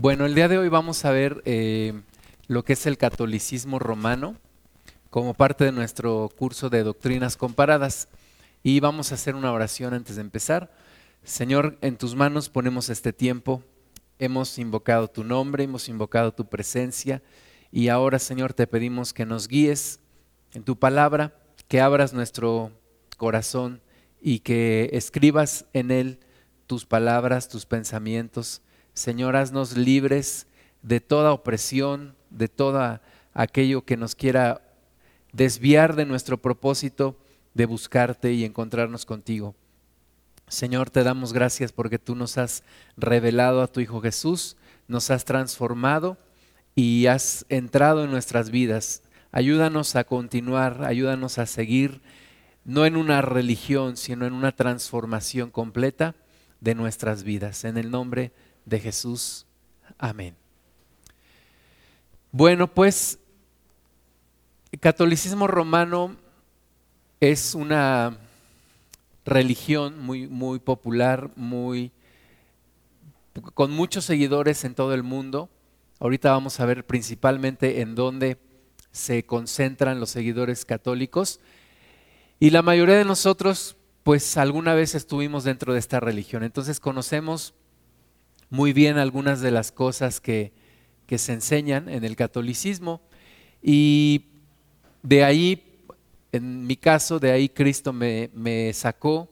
Bueno, el día de hoy vamos a ver eh, lo que es el catolicismo romano como parte de nuestro curso de doctrinas comparadas y vamos a hacer una oración antes de empezar. Señor, en tus manos ponemos este tiempo. Hemos invocado tu nombre, hemos invocado tu presencia y ahora, Señor, te pedimos que nos guíes en tu palabra, que abras nuestro corazón y que escribas en él tus palabras, tus pensamientos Señor, haznos libres de toda opresión, de todo aquello que nos quiera desviar de nuestro propósito de buscarte y encontrarnos contigo. Señor, te damos gracias porque tú nos has revelado a tu Hijo Jesús, nos has transformado y has entrado en nuestras vidas. Ayúdanos a continuar, ayúdanos a seguir, no en una religión, sino en una transformación completa de nuestras vidas. En el nombre de de Jesús. Amén. Bueno, pues el catolicismo romano es una religión muy, muy popular, muy, con muchos seguidores en todo el mundo. Ahorita vamos a ver principalmente en dónde se concentran los seguidores católicos. Y la mayoría de nosotros, pues alguna vez estuvimos dentro de esta religión. Entonces conocemos muy bien algunas de las cosas que, se enseñan en el catolicismo y de ahí, en mi caso, de ahí Cristo me, me sacó,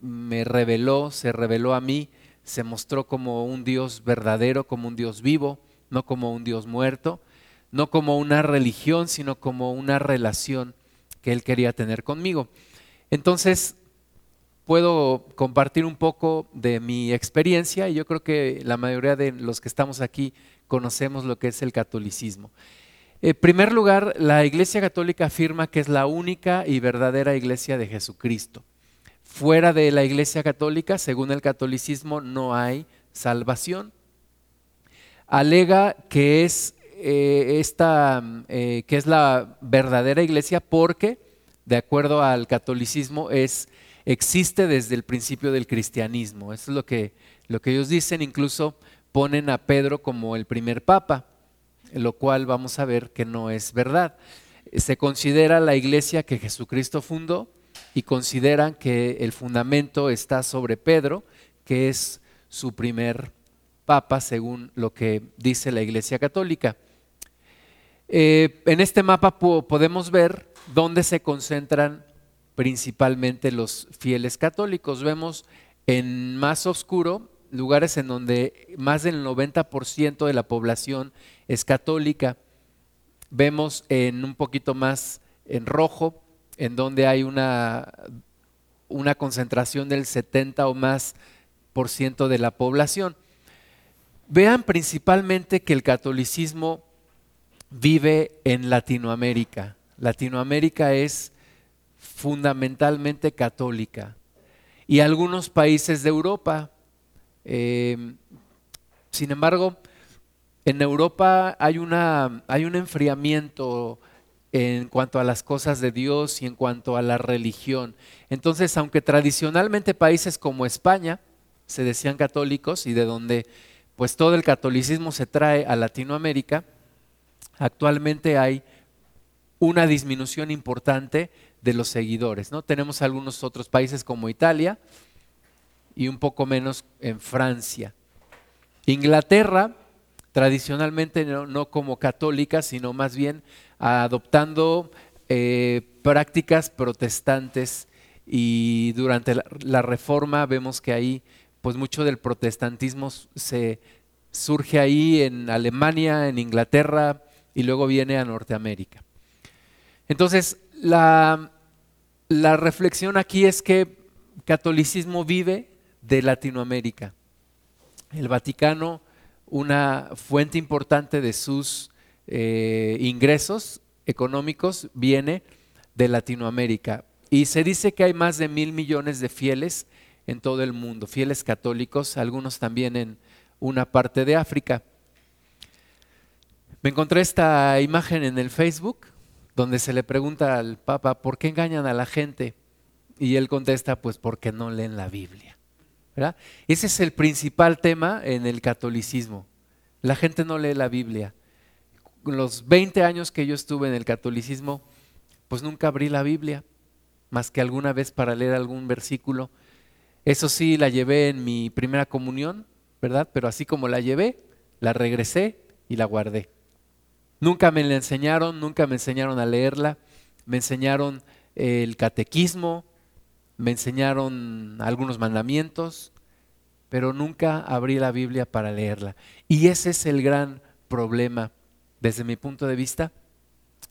me reveló, se reveló a mí, se mostró como un Dios verdadero, como un Dios vivo, no como un Dios muerto, no como una religión, sino como una relación que Él quería tener conmigo. Entonces, puedo compartir un poco de mi experiencia y yo creo que la mayoría de los que estamos aquí conocemos lo que es el catolicismo. En primer lugar, la Iglesia Católica afirma que es la única y verdadera iglesia de Jesucristo. Fuera de la Iglesia Católica, según el catolicismo, no hay salvación. Alega que es, eh, esta, eh, que es la verdadera iglesia porque, de acuerdo al catolicismo, es existe desde el principio del cristianismo. Eso es lo que, lo que ellos dicen, incluso ponen a Pedro como el primer papa, lo cual vamos a ver que no es verdad. Se considera la iglesia que Jesucristo fundó y consideran que el fundamento está sobre Pedro, que es su primer papa, según lo que dice la iglesia católica. Eh, en este mapa podemos ver dónde se concentran principalmente los fieles católicos. Vemos en más oscuro lugares en donde más del 90% de la población es católica. Vemos en un poquito más en rojo, en donde hay una, una concentración del 70 o más por ciento de la población. Vean principalmente que el catolicismo vive en Latinoamérica. Latinoamérica es fundamentalmente católica. Y algunos países de Europa. Eh, sin embargo, en Europa hay, una, hay un enfriamiento en cuanto a las cosas de Dios y en cuanto a la religión. Entonces, aunque tradicionalmente países como España se decían católicos y de donde pues todo el catolicismo se trae a Latinoamérica, actualmente hay una disminución importante de los seguidores. ¿no? Tenemos algunos otros países como Italia y un poco menos en Francia. Inglaterra, tradicionalmente no, como católica, sino más bien adoptando eh, prácticas protestantes y durante la, reforma vemos que ahí pues mucho del protestantismo se surge ahí en Alemania, en Inglaterra y luego viene a Norteamérica. Entonces, la, reflexión aquí es que catolicismo vive de Latinoamérica. El Vaticano, una fuente importante de sus eh, ingresos económicos, viene de Latinoamérica. Y se dice que hay más de mil millones de fieles en todo el mundo, fieles católicos, algunos también en una parte de África. Me encontré esta imagen en el Facebook donde se le pregunta al Papa, ¿por qué engañan a la gente? Y él contesta, pues porque no leen la Biblia. Ese es el principal tema en el catolicismo. La gente no lee la Biblia. Los 20 años que yo estuve en el catolicismo, pues nunca abrí la Biblia, más que alguna vez para leer algún versículo. Eso sí, la llevé en mi primera comunión, ¿verdad? Pero así como la llevé, la regresé y la guardé. Nunca me la enseñaron, nunca me enseñaron a leerla, me enseñaron el catequismo, me enseñaron algunos mandamientos, pero nunca abrí la Biblia para leerla. Y ese es el gran problema, desde mi punto de vista,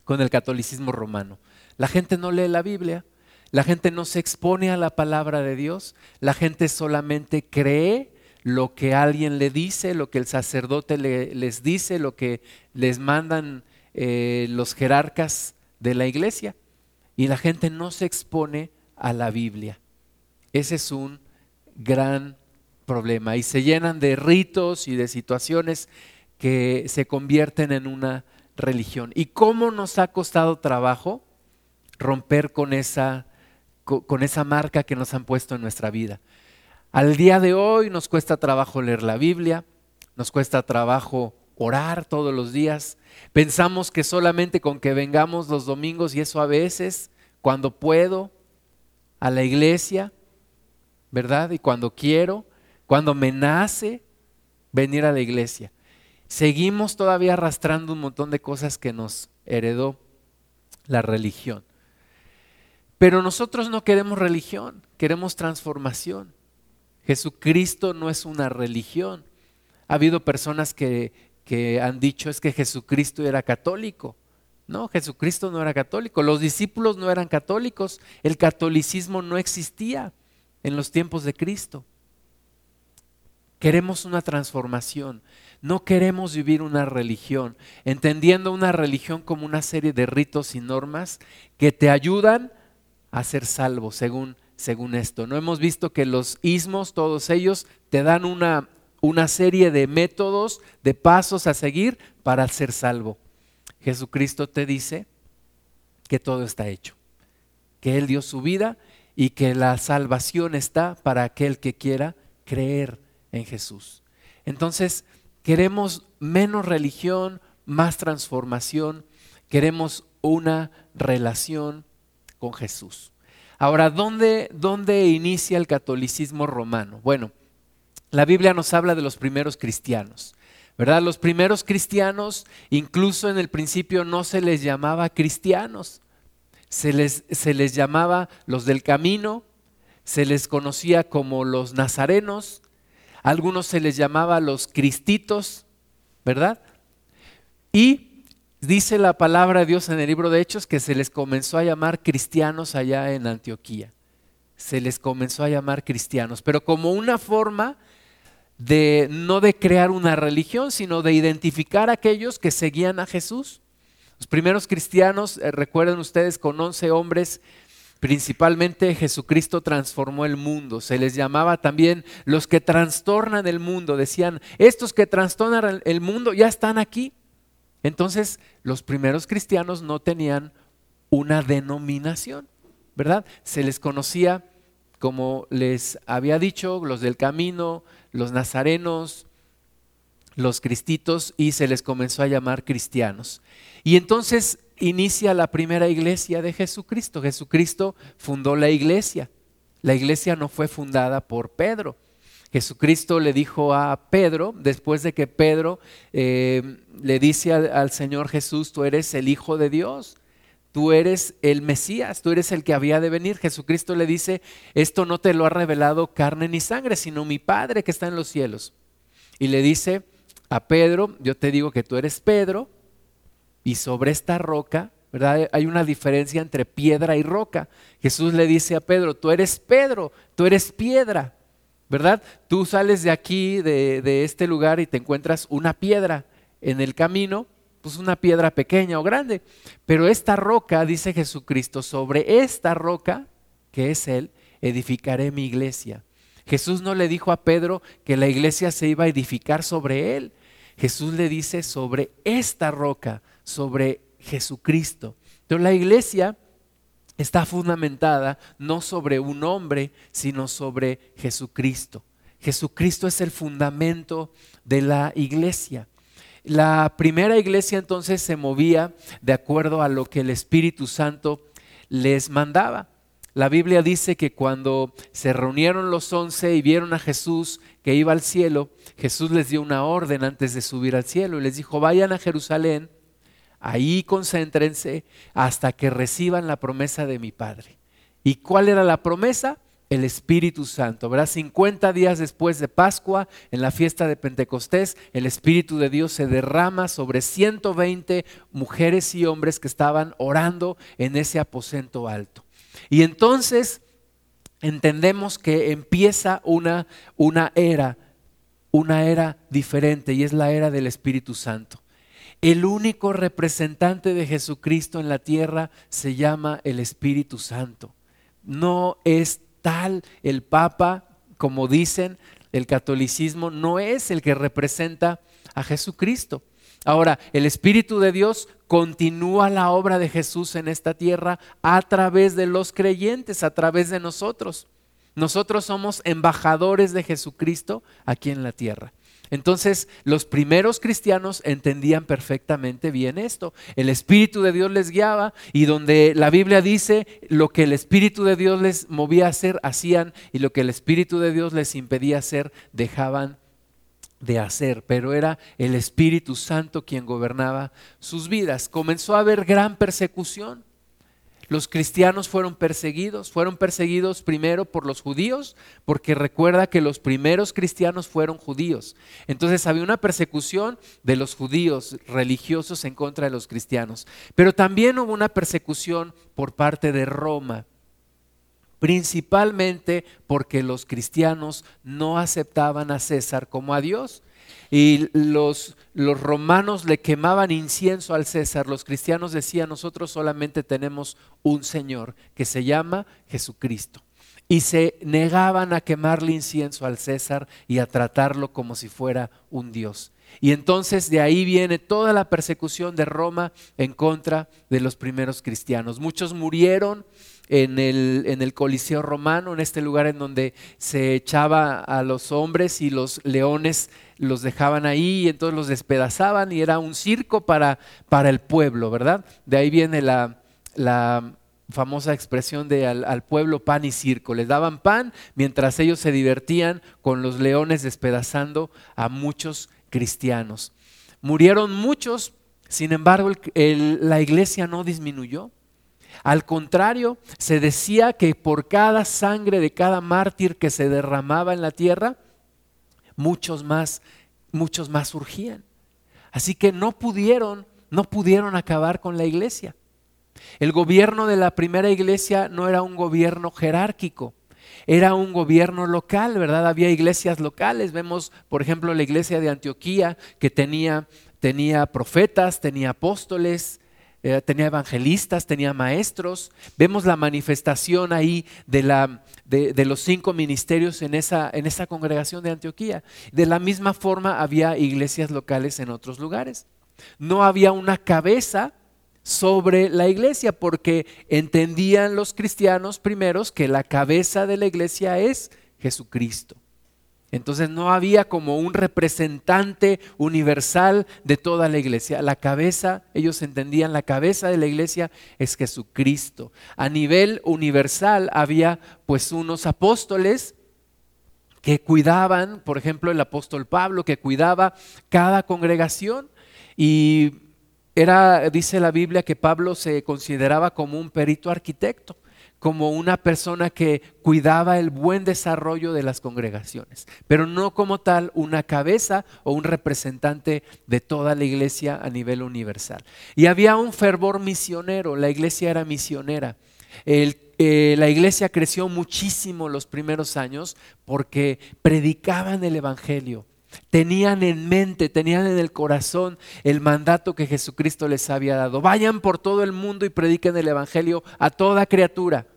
con el catolicismo romano. La gente no lee la Biblia, la gente no se expone a la palabra de Dios, la gente solamente cree lo que alguien le dice, lo que el sacerdote les dice, lo que les mandan eh, los jerarcas de la iglesia. Y la gente no se expone a la Biblia. Ese es un gran problema. Y se llenan de ritos y de situaciones que se convierten en una religión. ¿Y cómo nos ha costado trabajo romper con esa, con esa marca que nos han puesto en nuestra vida? Al día de hoy nos cuesta trabajo leer la Biblia, nos cuesta trabajo orar todos los días. Pensamos que solamente con que vengamos los domingos y eso a veces, cuando puedo, a la iglesia, ¿verdad? Y cuando quiero, cuando me nace venir a la iglesia. Seguimos todavía arrastrando un montón de cosas que nos heredó la religión. Pero nosotros no queremos religión, queremos transformación. Jesucristo no es una religión. Ha habido personas que, que han dicho es que Jesucristo era católico. No, Jesucristo no era católico. Los discípulos no eran católicos. El catolicismo no existía en los tiempos de Cristo. Queremos una transformación. No queremos vivir una religión, entendiendo una religión como una serie de ritos y normas que te ayudan a ser salvo, según según esto. No hemos visto que los ismos, todos ellos, te dan una, una serie de métodos, de pasos a seguir para ser salvo. Jesucristo te dice que todo está hecho, que Él dio su vida y que la salvación está para aquel que quiera creer en Jesús. Entonces, queremos menos religión, más transformación, queremos una relación con Jesús. Ahora, ¿dónde, ¿dónde inicia el catolicismo romano? Bueno, la Biblia nos habla de los primeros cristianos. ¿verdad? Los primeros cristianos, incluso en el principio no se les llamaba cristianos, se les, se les, llamaba los del camino, se les conocía como los nazarenos, algunos se les llamaba los cristitos, ¿verdad? Y Dice la palabra de Dios en el libro de Hechos que se les comenzó a llamar cristianos allá en Antioquía. Se les comenzó a llamar cristianos, pero como una forma de no de crear una religión, sino de identificar a aquellos que seguían a Jesús. Los primeros cristianos, eh, recuerden ustedes, con 11 hombres, principalmente Jesucristo transformó el mundo. Se les llamaba también los que trastornan el mundo. Decían, estos que trastornan el mundo ya están aquí. Entonces, los primeros cristianos no tenían una denominación, ¿verdad? Se les conocía, como les había dicho, los del camino, los nazarenos, los cristitos, y se les comenzó a llamar cristianos. Y entonces inicia la primera iglesia de Jesucristo. Jesucristo fundó la iglesia. La iglesia no fue fundada por Pedro. Jesucristo le dijo a Pedro, después de que Pedro eh, le dice al, Señor Jesús, tú eres el Hijo de Dios, tú eres el Mesías, tú eres el que había de venir. Jesucristo le dice, esto no te lo ha revelado carne ni sangre, sino mi Padre que está en los cielos. Y le dice a Pedro, yo te digo que tú eres Pedro, y sobre esta roca, ¿verdad? Hay una diferencia entre piedra y roca. Jesús le dice a Pedro, tú eres Pedro, tú eres piedra. ¿Verdad? Tú sales de aquí, de, este lugar, y te encuentras una piedra en el camino, pues una piedra pequeña o grande. Pero esta roca, dice Jesucristo, sobre esta roca, que es Él, edificaré mi iglesia. Jesús no le dijo a Pedro que la iglesia se iba a edificar sobre Él. Jesús le dice sobre esta roca, sobre Jesucristo. Entonces la iglesia está fundamentada no sobre un hombre, sino sobre Jesucristo. Jesucristo es el fundamento de la iglesia. La primera iglesia entonces se movía de acuerdo a lo que el Espíritu Santo les mandaba. La Biblia dice que cuando se reunieron los once y vieron a Jesús que iba al cielo, Jesús les dio una orden antes de subir al cielo y les dijo, vayan a Jerusalén, ahí concéntrense hasta que reciban la promesa de mi Padre. ¿Y cuál era la promesa? el Espíritu Santo. ¿verdad? 50 días después de Pascua, en la fiesta de Pentecostés, el Espíritu de Dios se derrama sobre 120 mujeres y hombres que estaban orando en ese aposento alto. Y entonces entendemos que empieza una, una era, una era diferente y es la era del Espíritu Santo. El único representante de Jesucristo en la tierra se llama el Espíritu Santo. No es tal el Papa, como dicen, el catolicismo no es el que representa a Jesucristo. Ahora, el Espíritu de Dios continúa la obra de Jesús en esta tierra a través de los creyentes, a través de nosotros. Nosotros somos embajadores de Jesucristo aquí en la tierra. Entonces los primeros cristianos entendían perfectamente bien esto. El Espíritu de Dios les guiaba y donde la Biblia dice lo que el Espíritu de Dios les movía a hacer, hacían y lo que el Espíritu de Dios les impedía hacer, dejaban de hacer. Pero era el Espíritu Santo quien gobernaba sus vidas. Comenzó a haber gran persecución los cristianos fueron perseguidos. Fueron perseguidos primero por los judíos, porque recuerda que los primeros cristianos fueron judíos. Entonces había una persecución de los judíos religiosos en contra de los cristianos. Pero también hubo una persecución por parte de Roma principalmente porque los cristianos no aceptaban a César como a Dios. Y los, los romanos le quemaban incienso al César. Los cristianos decían, nosotros solamente tenemos un Señor que se llama Jesucristo. Y se negaban a quemarle incienso al César y a tratarlo como si fuera un Dios. Y entonces de ahí viene toda la persecución de Roma en contra de los primeros cristianos. Muchos murieron en el, en el, Coliseo romano, en este lugar en donde se echaba a los hombres y los leones los dejaban ahí y entonces los despedazaban y era un circo para, para el pueblo, ¿verdad? De ahí viene la, la famosa expresión de al, al, pueblo pan y circo. Les daban pan mientras ellos se divertían con los leones despedazando a muchos cristianos. Murieron muchos, sin embargo la iglesia no disminuyó. Al contrario, se decía que por cada sangre de cada mártir que se derramaba en la tierra, muchos más, muchos más surgían. Así que no pudieron, no pudieron acabar con la iglesia. El gobierno de la primera iglesia no era un gobierno jerárquico, era un gobierno local, ¿verdad? Había iglesias locales. Vemos, por ejemplo, la iglesia de Antioquía que tenía, tenía profetas, tenía apóstoles, eh, tenía evangelistas, tenía maestros. Vemos la manifestación ahí de, la, de, los cinco ministerios en esa, en esa congregación de Antioquía. De la misma forma había iglesias locales en otros lugares. No había una cabeza sobre la iglesia porque entendían los cristianos primeros que la cabeza de la iglesia es Jesucristo. Entonces no había como un representante universal de toda la iglesia. La cabeza, ellos entendían, la cabeza de la iglesia es Jesucristo. A nivel universal había pues unos apóstoles que cuidaban, por ejemplo el apóstol Pablo, que cuidaba cada congregación y era, dice la Biblia, que Pablo se consideraba como un perito arquitecto como una persona que cuidaba el buen desarrollo de las congregaciones, pero no como tal una cabeza o un representante de toda la iglesia a nivel universal. Y había un fervor misionero, la iglesia era misionera. Eh, la iglesia creció muchísimo los primeros años porque predicaban el Evangelio. Tenían en mente, tenían en el corazón el mandato que Jesucristo les había dado. Vayan por todo el mundo y prediquen el Evangelio a toda criatura.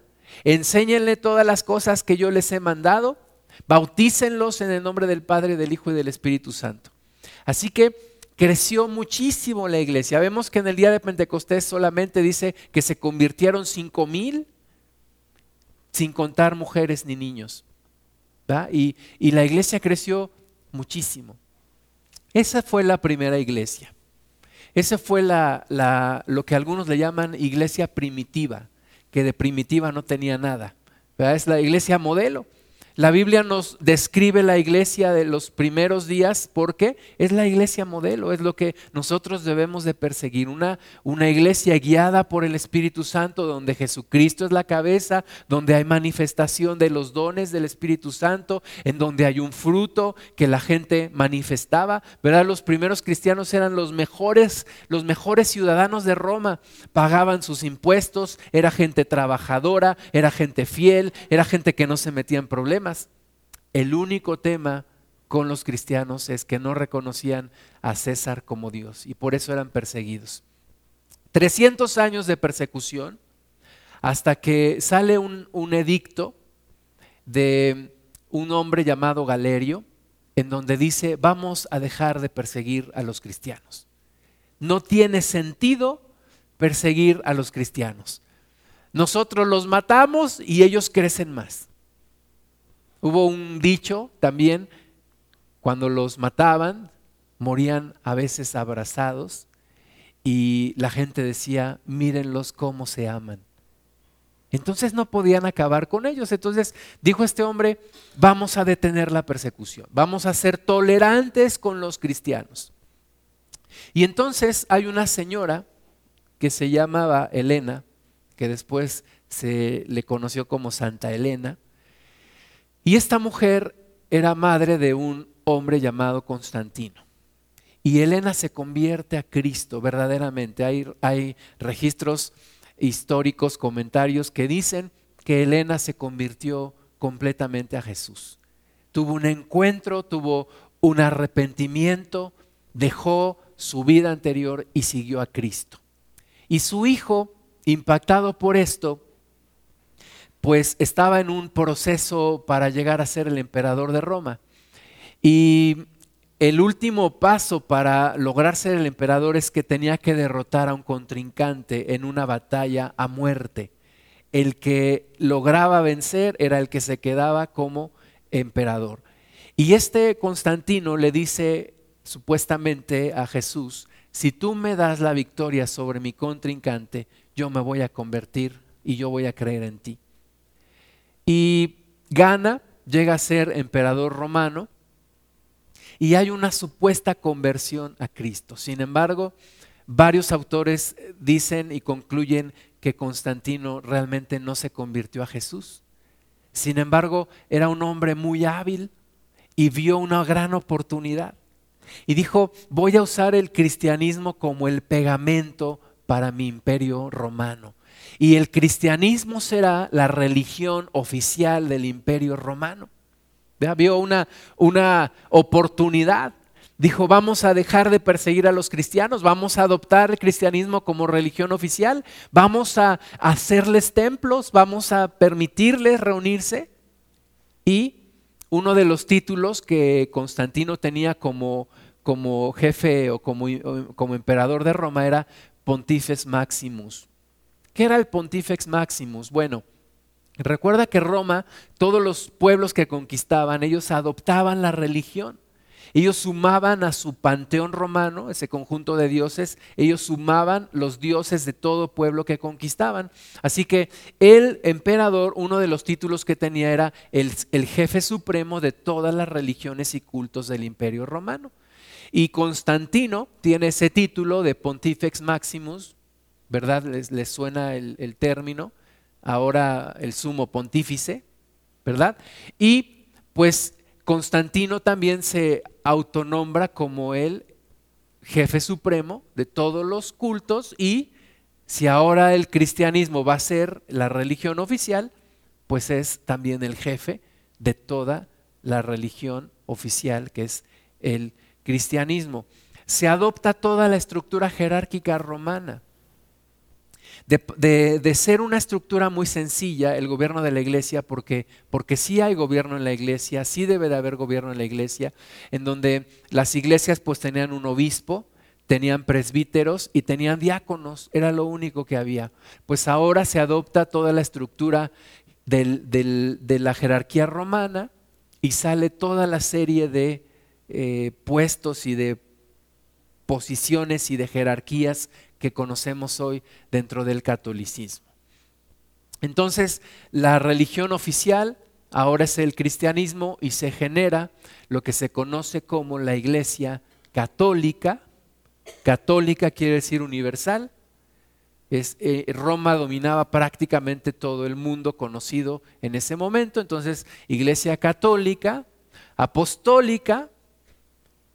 Enséñenle todas las cosas que yo les he mandado. Bautícenlos en el nombre del Padre, del Hijo y del Espíritu Santo. Así que creció muchísimo la iglesia. Vemos que en el día de Pentecostés solamente dice que se convirtieron cinco mil, sin contar mujeres ni niños. Y, y la iglesia creció muchísimo. Esa fue la primera iglesia. Esa fue la, lo que algunos le llaman iglesia primitiva, que de primitiva no tenía nada. Es la iglesia modelo. La Biblia nos describe la iglesia de los primeros días porque es la iglesia modelo, es lo que nosotros debemos de perseguir, una, una iglesia guiada por el Espíritu Santo donde Jesucristo es la cabeza, donde hay manifestación de los dones del Espíritu Santo, en donde hay un fruto que la gente manifestaba, ¿verdad? Los primeros cristianos eran los mejores, los mejores ciudadanos de Roma, pagaban sus impuestos, era gente trabajadora, era gente fiel, era gente que no se metía en problemas el único tema con los cristianos es que no reconocían a César como Dios y por eso eran perseguidos. 300 años de persecución hasta que sale un, un edicto de un hombre llamado Galerio en donde dice vamos a dejar de perseguir a los cristianos. No tiene sentido perseguir a los cristianos. Nosotros los matamos y ellos crecen más. Hubo un dicho también, cuando los mataban, morían a veces abrazados y la gente decía, mírenlos cómo se aman. Entonces no podían acabar con ellos. Entonces dijo este hombre, vamos a detener la persecución, vamos a ser tolerantes con los cristianos. Y entonces hay una señora que se llamaba Elena, que después se le conoció como Santa Elena, y esta mujer era madre de un hombre llamado Constantino. Y Elena se convierte a Cristo verdaderamente. Hay, registros históricos, comentarios que dicen que Elena se convirtió completamente a Jesús. Tuvo un encuentro, tuvo un arrepentimiento, dejó su vida anterior y siguió a Cristo. Y su hijo, impactado por esto, pues estaba en un proceso para llegar a ser el emperador de Roma. Y el último paso para lograr ser el emperador es que tenía que derrotar a un contrincante en una batalla a muerte. El que lograba vencer era el que se quedaba como emperador. Y este Constantino le dice supuestamente a Jesús, si tú me das la victoria sobre mi contrincante, yo me voy a convertir y yo voy a creer en ti y gana, llega a ser emperador romano y hay una supuesta conversión a Cristo. Sin embargo, varios autores dicen y concluyen que Constantino realmente no se convirtió a Jesús. Sin embargo, era un hombre muy hábil y vio una gran oportunidad. Y dijo, voy a usar el cristianismo como el pegamento para mi imperio romano y el cristianismo será la religión oficial del imperio romano. Vio una, una oportunidad. Dijo, vamos a dejar de perseguir a los cristianos, vamos a adoptar el cristianismo como religión oficial, vamos a hacerles templos, vamos a permitirles reunirse. Y uno de los títulos que Constantino tenía como, como jefe o como, como emperador de Roma era Pontifex Maximus. ¿Qué era el Pontifex Maximus? Bueno, recuerda que Roma, todos los pueblos que conquistaban, ellos adoptaban la religión. Ellos sumaban a su panteón romano, ese conjunto de dioses, ellos sumaban los dioses de todo pueblo que conquistaban. Así que el emperador, uno de los títulos que tenía era el, jefe supremo de todas las religiones y cultos del imperio romano. Y Constantino tiene ese título de Pontifex Maximus, ¿verdad? Les, suena el, término, ahora el sumo pontífice, ¿verdad? Y pues Constantino también se autonombra como el jefe supremo de todos los cultos y si ahora el cristianismo va a ser la religión oficial, pues es también el jefe de toda la religión oficial que es el cristianismo. Se adopta toda la estructura jerárquica romana de, ser una estructura muy sencilla el gobierno de la iglesia, porque, porque sí hay gobierno en la iglesia, sí debe de haber gobierno en la iglesia, en donde las iglesias pues tenían un obispo, tenían presbíteros y tenían diáconos, era lo único que había. Pues ahora se adopta toda la estructura de la jerarquía romana y sale toda la serie de eh, puestos y de posiciones y de jerarquías que conocemos hoy dentro del catolicismo. Entonces, la religión oficial ahora es el cristianismo y se genera lo que se conoce como la iglesia católica. Católica quiere decir universal. Eh, Roma dominaba prácticamente todo el mundo conocido en ese momento. Entonces, iglesia católica, apostólica,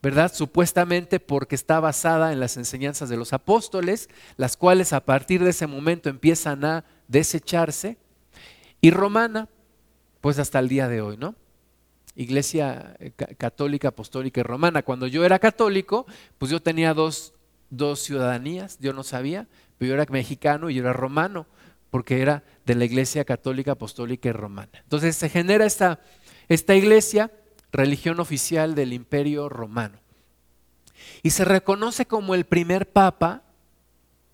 ¿verdad? Supuestamente porque está basada en las enseñanzas de los apóstoles, las cuales a partir de ese momento empiezan a desecharse, y romana, pues hasta el día de hoy, ¿no? Iglesia eh, católica, apostólica y romana. Cuando yo era católico, pues yo tenía dos, dos ciudadanías, yo no sabía, pero yo era mexicano y yo era romano, porque era de la Iglesia católica, apostólica y romana. Entonces se genera esta, esta iglesia religión oficial del imperio romano. Y se reconoce como el primer papa,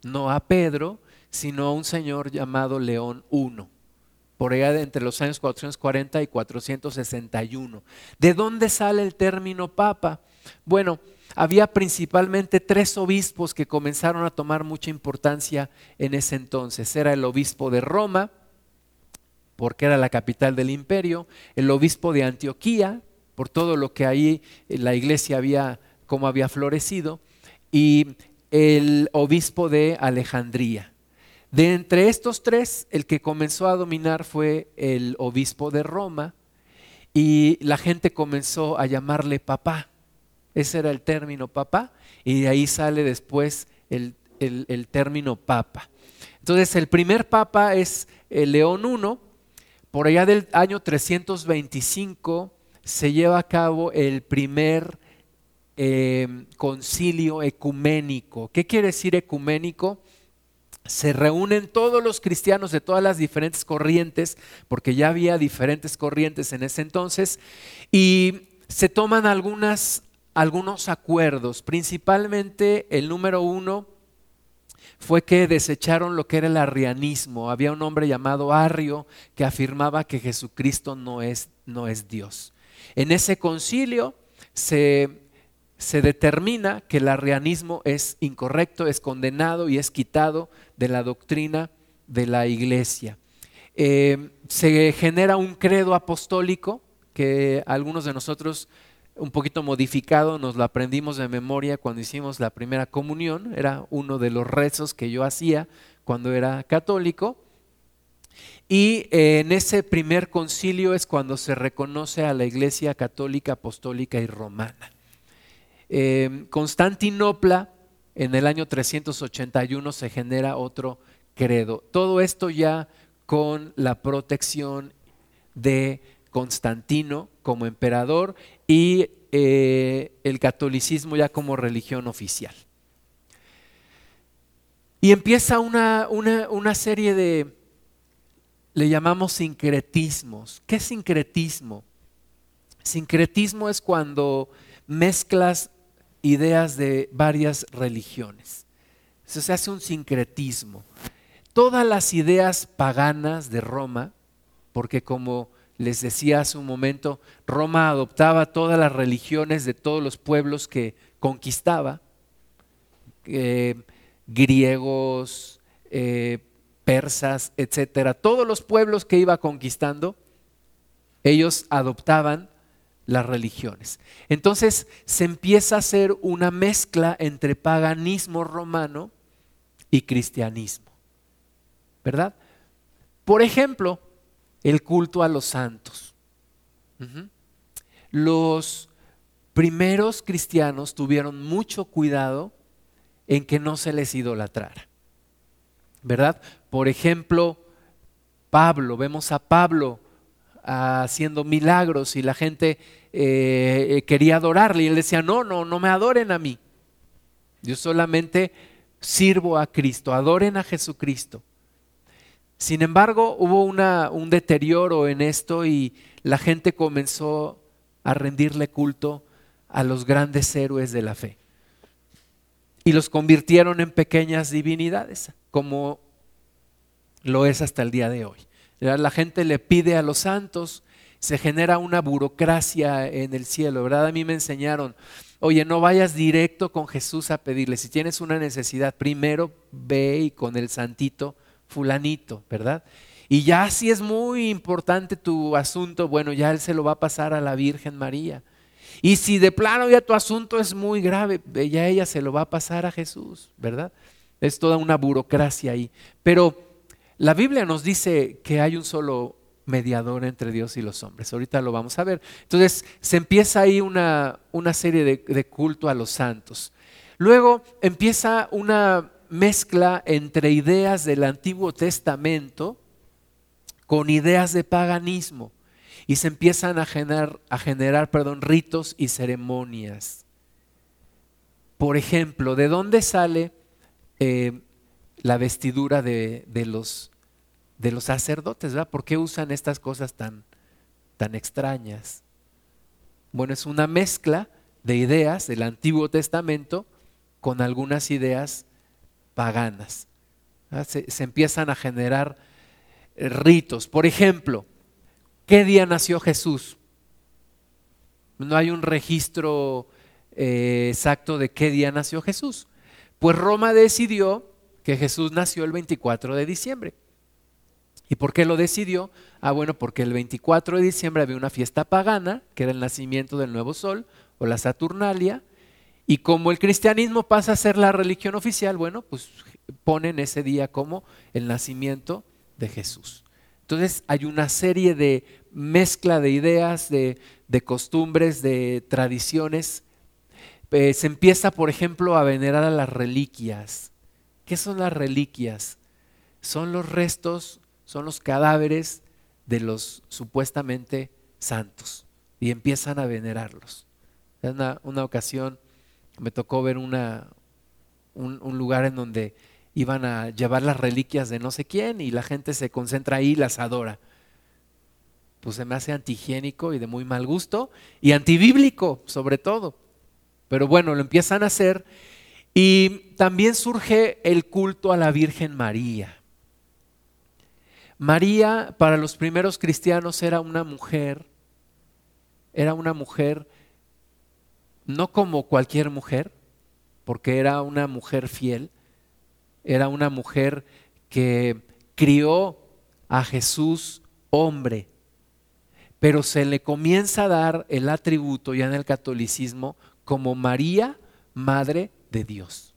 no a Pedro, sino a un señor llamado León I, por allá de entre los años 440 y 461. ¿De dónde sale el término papa? Bueno, había principalmente tres obispos que comenzaron a tomar mucha importancia en ese entonces. Era el obispo de Roma, porque era la capital del imperio, el obispo de Antioquía, por todo lo que ahí la iglesia había, como había florecido, y el obispo de Alejandría. De entre estos tres, el que comenzó a dominar fue el obispo de Roma y la gente comenzó a llamarle papá. Ese era el término papá y de ahí sale después el, el término papa. Entonces el primer papa es el León I, por allá del año 325 se lleva a cabo el primer eh, concilio ecuménico. ¿Qué quiere decir ecuménico? se reúnen todos los cristianos de todas las diferentes corrientes, porque ya había diferentes corrientes en ese entonces, y se toman algunos acuerdos. Principalmente el número uno fue que desecharon lo que era el arrianismo. Había un hombre llamado Arrio que afirmaba que Jesucristo no es, no es Dios. En ese concilio se, determina que el arrianismo es incorrecto, es condenado y es quitado de la doctrina de la iglesia. Eh, se genera un credo apostólico que algunos de nosotros un poquito modificado, nos lo aprendimos de memoria cuando hicimos la primera comunión, era uno de los rezos que yo hacía cuando era católico. Y eh, en ese primer concilio es cuando se reconoce a la Iglesia católica, apostólica y romana. Eh, Constantinopla, en el año 381 se genera otro credo. Todo esto ya con la protección de Constantino como emperador y eh, el catolicismo ya como religión oficial. Y empieza una, una serie de, le llamamos sincretismos. ¿Qué es sincretismo? Sincretismo es cuando mezclas ideas de varias religiones. Eso se hace un sincretismo. Todas las ideas paganas de Roma, porque como les decía hace un momento, Roma adoptaba todas las religiones de todos los pueblos que conquistaba, eh, griegos, eh, persas, etcétera, todos los pueblos que iba conquistando, ellos adoptaban las religiones. Entonces se empieza a hacer una mezcla entre paganismo romano y cristianismo. ¿Verdad? Por ejemplo, el culto a los santos. Los primeros cristianos tuvieron mucho cuidado en que no se les idolatrara. ¿Verdad? Por ejemplo, Pablo, vemos a Pablo haciendo milagros y la gente eh, quería adorarle y él decía, no, no, no me adoren a mí. Yo solamente sirvo a Cristo, adoren a Jesucristo. Sin embargo, hubo un deterioro en esto y la gente comenzó a rendirle culto a los grandes héroes de la fe. Y los convirtieron en pequeñas divinidades, como lo es hasta el día de hoy. La gente le pide a los santos, se genera una burocracia en el cielo, ¿verdad? A mí me enseñaron, oye, no vayas directo con Jesús a pedirle, si tienes una necesidad, primero ve y con el santito fulanito, ¿verdad? Y ya si es muy importante tu asunto, bueno, ya él se lo va a pasar a la Virgen María. Y si de plano ya tu asunto es muy grave, ya ella se lo va a pasar a Jesús, ¿verdad? Es toda una burocracia ahí. Pero la Biblia nos dice que hay un solo mediador entre Dios y los hombres. Ahorita lo vamos a ver. Entonces se empieza ahí una, una serie de, de culto a los santos. Luego empieza una mezcla entre ideas del Antiguo Testamento con ideas de paganismo y se empiezan a generar, a generar perdón, ritos y ceremonias. Por ejemplo, ¿de dónde sale eh, la vestidura de, los, de los sacerdotes? ¿verdad? ¿Por qué usan estas cosas tan, tan extrañas? Bueno, es una mezcla de ideas del Antiguo Testamento con algunas ideas paganas. Se, se, empiezan a generar ritos. Por ejemplo, ¿qué día nació Jesús? No hay un registro eh, exacto de qué día nació Jesús. Pues Roma decidió que Jesús nació el 24 de diciembre. ¿Y por qué lo decidió? Ah, bueno, porque el 24 de diciembre había una fiesta pagana, que era el nacimiento del nuevo sol, o la Saturnalia, y como el cristianismo pasa a ser la religión oficial, bueno, pues ponen ese día como el nacimiento de Jesús. Entonces hay una serie de mezcla de ideas, de, costumbres, de tradiciones. Eh, se empieza, por ejemplo, a venerar a las reliquias. ¿Qué son las reliquias? Son los restos, son los cadáveres de los supuestamente santos y empiezan a venerarlos. En una, ocasión me tocó ver una, un lugar en donde iban a llevar las reliquias de no sé quién y la gente se concentra ahí y las adora. Pues se me hace antihigiénico y de muy mal gusto y antibíblico sobre todo. Pero bueno, lo empiezan a hacer y también surge el culto a la Virgen María. María para los primeros cristianos era una mujer, era una mujer no como cualquier mujer, porque era una mujer fiel, era una mujer que crió a Jesús hombre, pero se le comienza a dar el atributo ya en el catolicismo como María, Madre de Dios.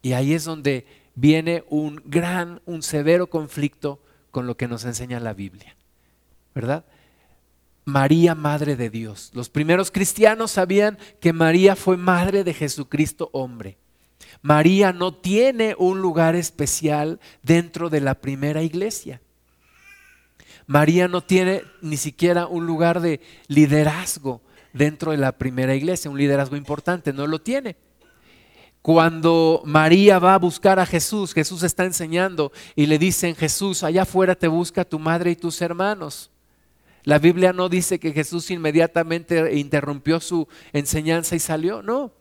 Y ahí es donde viene un gran, un severo conflicto con lo que nos enseña la Biblia, ¿verdad? María, Madre de Dios. Los primeros cristianos sabían que María fue Madre de Jesucristo hombre. María no tiene un lugar especial dentro de la primera iglesia. María no tiene ni siquiera un lugar de liderazgo dentro de la primera iglesia, un liderazgo importante, no lo tiene. Cuando María va a buscar a Jesús, Jesús está enseñando y le dicen, Jesús, allá afuera te busca tu madre y tus hermanos. La Biblia no dice que Jesús inmediatamente interrumpió su enseñanza y salió, no.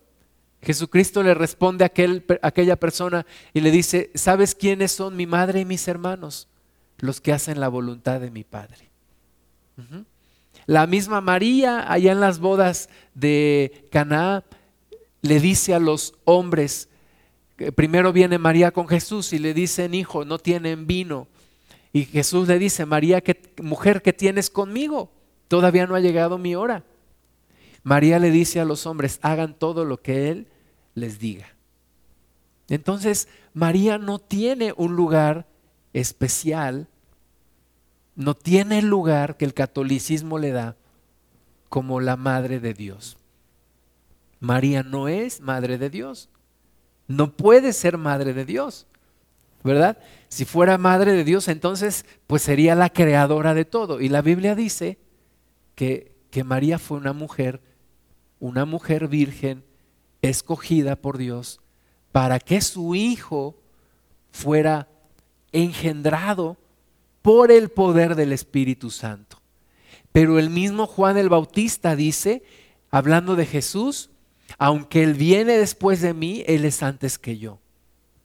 Jesucristo le responde a, aquel, aquella persona y le dice, ¿sabes quiénes son mi madre y mis hermanos? Los que hacen la voluntad de mi Padre. La misma María, allá en las bodas de Caná, le dice a los hombres, primero viene María con Jesús y le dicen, hijo, no tienen vino. Y Jesús le dice, María, ¿qué, mujer que tienes conmigo? Todavía no ha llegado mi hora. María le dice a los hombres, hagan todo lo que Él les diga. Entonces, María no tiene un lugar especial, no tiene el lugar que el catolicismo le da como la madre de Dios. María no es madre de Dios, no puede ser madre de Dios, ¿verdad? Si fuera madre de Dios, entonces pues sería la creadora de todo. Y la Biblia dice que, que María fue una mujer, una mujer virgen, escogida por Dios para que su hijo fuera engendrado por el poder del Espíritu Santo. Pero el mismo Juan el Bautista dice, hablando de Jesús, aunque Él viene después de mí, Él es antes que yo.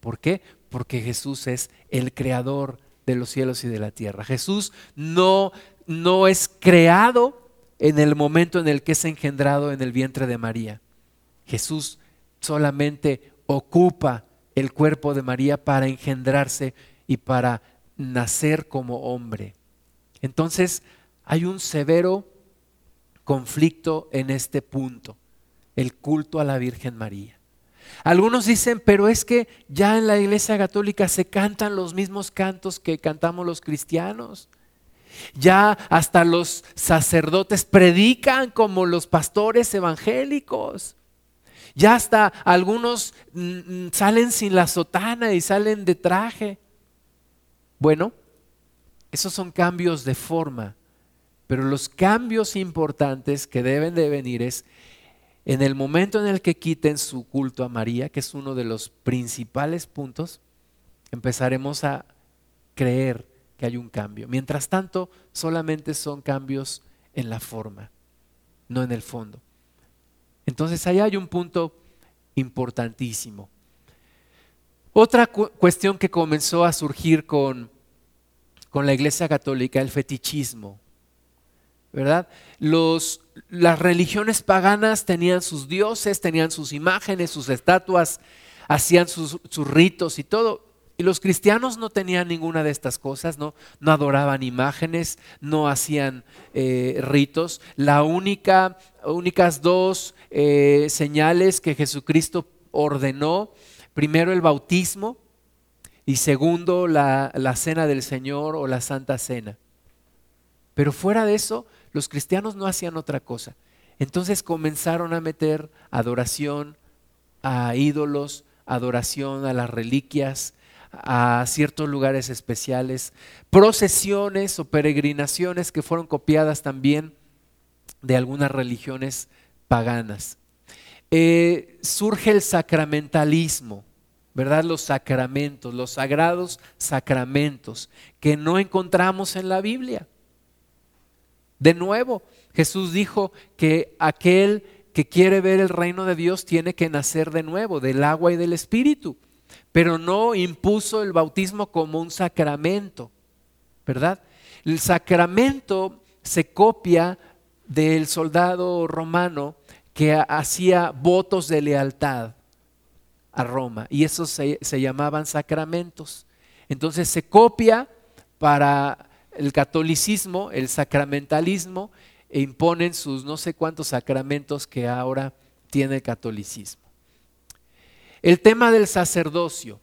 ¿Por qué? Porque Jesús es el creador de los cielos y de la tierra. Jesús no no es creado en el momento en el que es engendrado en el vientre de María. Jesús solamente ocupa el cuerpo de María para engendrarse y para nacer como hombre. Entonces hay un severo conflicto en este punto, el culto a la Virgen María. Algunos dicen, pero es que ya en la Iglesia Católica se cantan los mismos cantos que cantamos los cristianos. Ya hasta los sacerdotes predican como los pastores evangélicos. Ya hasta algunos mm, mm, salen sin la sotana y salen de traje. Bueno, esos son cambios de forma, pero los cambios importantes que deben de venir es en el momento en el que quiten su culto a María, que es uno de los principales puntos, empezaremos a creer que hay un cambio. Mientras tanto, solamente son cambios en la forma, no en el fondo. Entonces, ahí hay un punto importantísimo. Otra cuestión que comenzó a surgir con, con la Iglesia Católica, el fetichismo. ¿Verdad? Los, las religiones paganas tenían sus dioses, tenían sus imágenes, sus estatuas, hacían sus, sus ritos y todo. Y los cristianos no tenían ninguna de estas cosas, no, no adoraban imágenes, no hacían eh, ritos. La única, únicas dos eh, señales que Jesucristo ordenó, primero el bautismo y segundo la, la cena del Señor o la Santa Cena. Pero fuera de eso, los cristianos no hacían otra cosa. Entonces comenzaron a meter adoración a ídolos, adoración a las reliquias, a ciertos lugares especiales, procesiones o peregrinaciones que fueron copiadas también de algunas religiones paganas. Eh, surge el sacramentalismo, ¿verdad? Los sacramentos, los sagrados sacramentos que no encontramos en la Biblia. De nuevo, Jesús dijo que aquel que quiere ver el reino de Dios tiene que nacer de nuevo, del agua y del espíritu pero no impuso el bautismo como un sacramento, ¿verdad? El sacramento se copia del soldado romano que hacía votos de lealtad a Roma y esos se, llamaban sacramentos. Entonces se copia para el catolicismo, el sacramentalismo, e imponen sus no sé cuántos sacramentos que ahora tiene el catolicismo. El tema del sacerdocio.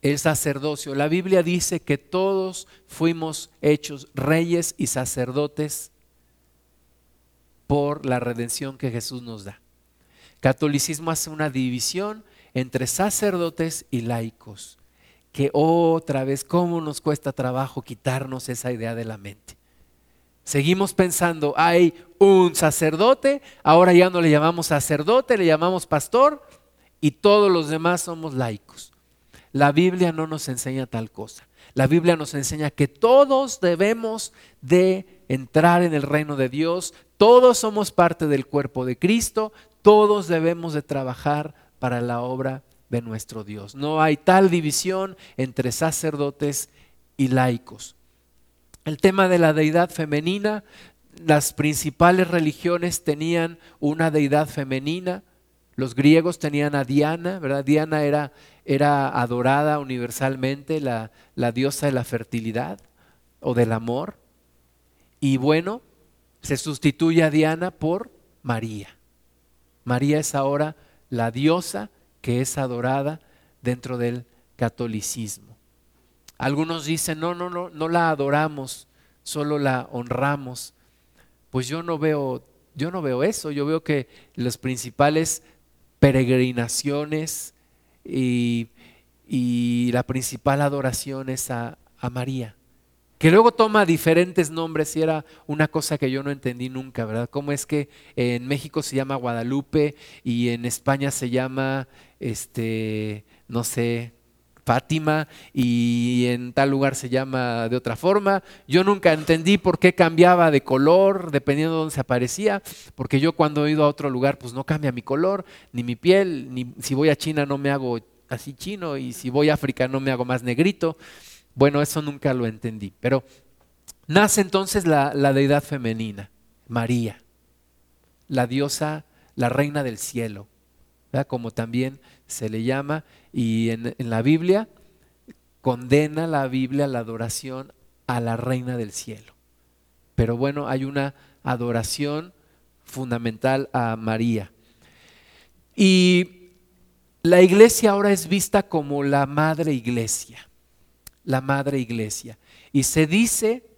El sacerdocio. La Biblia dice que todos fuimos hechos reyes y sacerdotes por la redención que Jesús nos da. Catolicismo hace una división entre sacerdotes y laicos, que otra vez, ¿cómo nos cuesta trabajo quitarnos esa idea de la mente? Seguimos pensando, hay un sacerdote, ahora ya no le llamamos sacerdote, le llamamos pastor, y todos los demás somos laicos. La Biblia no nos enseña tal cosa. La Biblia nos enseña que todos debemos de entrar en el reino de Dios, todos somos parte del cuerpo de Cristo, todos debemos de trabajar para la obra de nuestro Dios. No hay tal división entre sacerdotes y laicos. El tema de la deidad femenina, las principales religiones tenían una deidad femenina, los griegos tenían a Diana, ¿verdad? Diana era, era adorada universalmente, la, la diosa de la fertilidad o del amor. Y bueno, se sustituye a Diana por María. María es ahora la diosa que es adorada dentro del catolicismo. Algunos dicen, no, no, no, no la adoramos, solo la honramos. Pues yo no veo, yo no veo eso, yo veo que los principales peregrinaciones y, la principal adoración es a, a, María, que luego toma diferentes nombres y era una cosa que yo no entendí nunca, ¿verdad? ¿Cómo es que en México se llama Guadalupe y en España se llama, este, no sé, Fátima y en tal lugar se llama de otra forma. Yo nunca entendí por qué cambiaba de color dependiendo de dónde se aparecía, porque yo cuando he ido a otro lugar pues no cambia mi color, ni mi piel, ni si voy a China no me hago así chino y si voy a África no me hago más negrito. Bueno, eso nunca lo entendí, pero nace entonces la, deidad femenina, María, la diosa, la reina del cielo, como también se le llama, y en, la Biblia condena la Biblia la adoración a la reina del cielo. Pero bueno, hay una adoración fundamental a María. Y la iglesia ahora es vista como la madre iglesia, la madre iglesia. Y se dice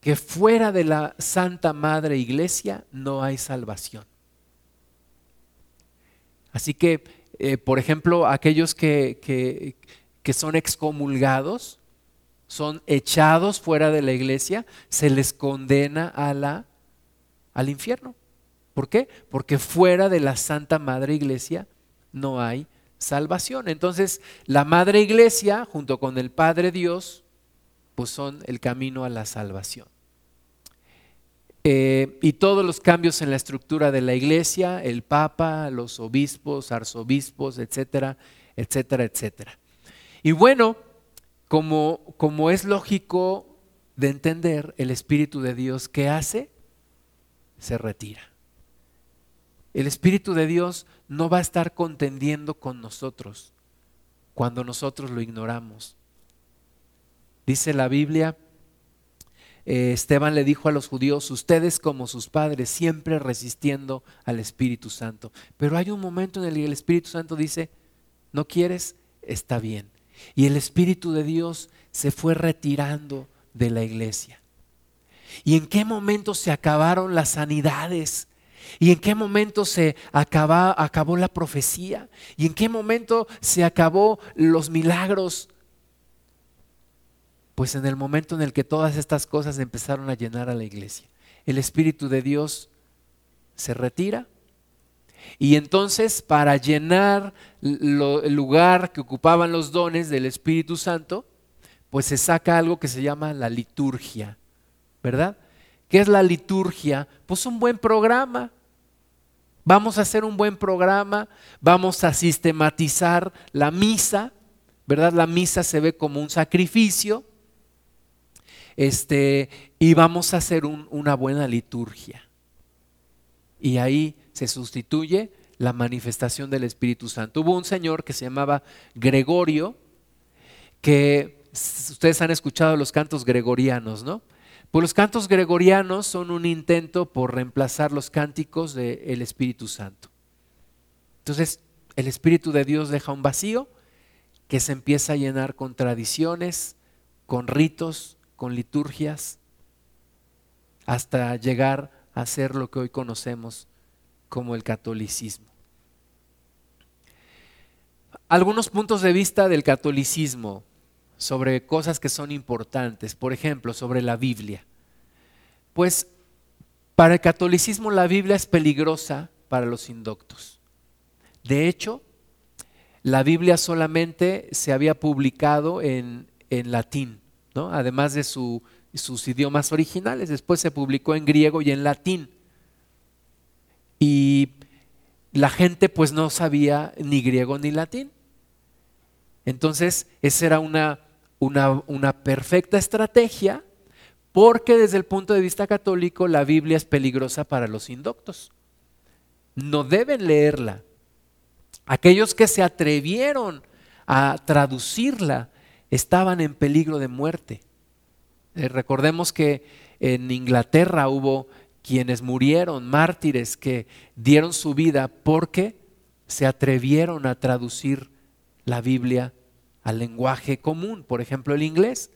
que fuera de la Santa Madre Iglesia no hay salvación. Así que, eh, por ejemplo, aquellos que, que, que son excomulgados, son echados fuera de la iglesia, se les condena a la, al infierno. ¿Por qué? Porque fuera de la Santa Madre Iglesia no hay salvación. Entonces, la Madre Iglesia, junto con el Padre Dios, pues son el camino a la salvación. Eh, y todos los cambios en la estructura de la iglesia, el Papa, los obispos, arzobispos, etcétera, etcétera, etcétera. Y bueno, como, como es lógico de entender, el Espíritu de Dios, ¿qué hace? Se retira. El Espíritu de Dios no va a estar contendiendo con nosotros cuando nosotros lo ignoramos. Dice la Biblia, eh, Esteban le dijo a los judíos, ustedes como sus padres, siempre resistiendo al Espíritu Santo. Pero hay un momento en el que el Espíritu Santo dice, no quieres, está bien. Y el Espíritu de Dios se fue retirando de la iglesia. ¿Y en qué momento se acabaron las sanidades? ¿Y en qué momento se acabó la profecía? ¿Y en qué momento se acabó los milagros? Pues en el momento en el que todas estas cosas empezaron a llenar a la iglesia. El Espíritu de Dios se retira y entonces para llenar el lugar que ocupaban los dones del Espíritu Santo, pues se saca algo que se llama la liturgia, ¿verdad? ¿Qué es la liturgia? Pues un buen programa. Vamos a hacer un buen programa, vamos a sistematizar la misa, ¿verdad? La misa se ve como un sacrificio, este, y vamos a hacer una buena liturgia. Y ahí se sustituye la manifestación del Espíritu Santo. Hubo un señor que se llamaba Gregorio, que ustedes han escuchado los cantos gregorianos, ¿no? Pues los cantos gregorianos son un intento por reemplazar los cánticos del Espíritu Santo. Entonces, el Espíritu de Dios deja un vacío que se empieza a llenar con tradiciones, con ritos, con liturgias, hasta llegar a ser lo que hoy conocemos como el catolicismo. Algunos puntos de vista del catolicismo sobre cosas que son importantes, por ejemplo, sobre la Biblia. Pues para el catolicismo la Biblia es peligrosa para los indoctos. De hecho, la Biblia solamente se había publicado en, latín, además de sus idiomas originales. Después se publicó en griego y en latín. Y la gente pues no sabía ni griego ni latín. Entonces, esa era una, una, una perfecta estrategia porque desde el punto de vista católico la Biblia es peligrosa para los indoctos. No deben leerla. Aquellos que se atrevieron a traducirla estaban en peligro de muerte. Eh, recordemos que en Inglaterra hubo quienes murieron, mártires que dieron su vida porque se atrevieron a traducir la Biblia al lenguaje común, por ejemplo el inglés.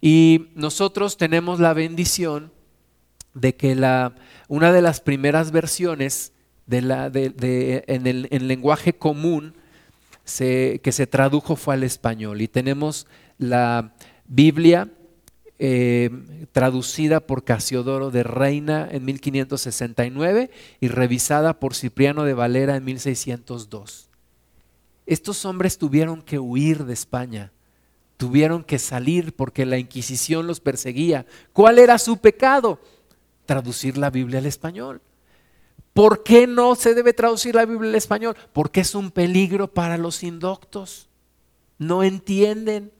Y nosotros tenemos la bendición de que la, una de las primeras versiones de la, de, en el en lenguaje común que se tradujo fue al español. Y tenemos la Biblia eh, traducida por Casiodoro de Reina en 1569 y revisada por Cipriano de Valera en 1602. Estos hombres tuvieron que huir de España, tuvieron que salir porque la Inquisición los perseguía. ¿Cuál era su pecado? Traducir la Biblia al español. ¿Por qué no se debe traducir la Biblia al español? Porque es un peligro para los indoctos. No entienden.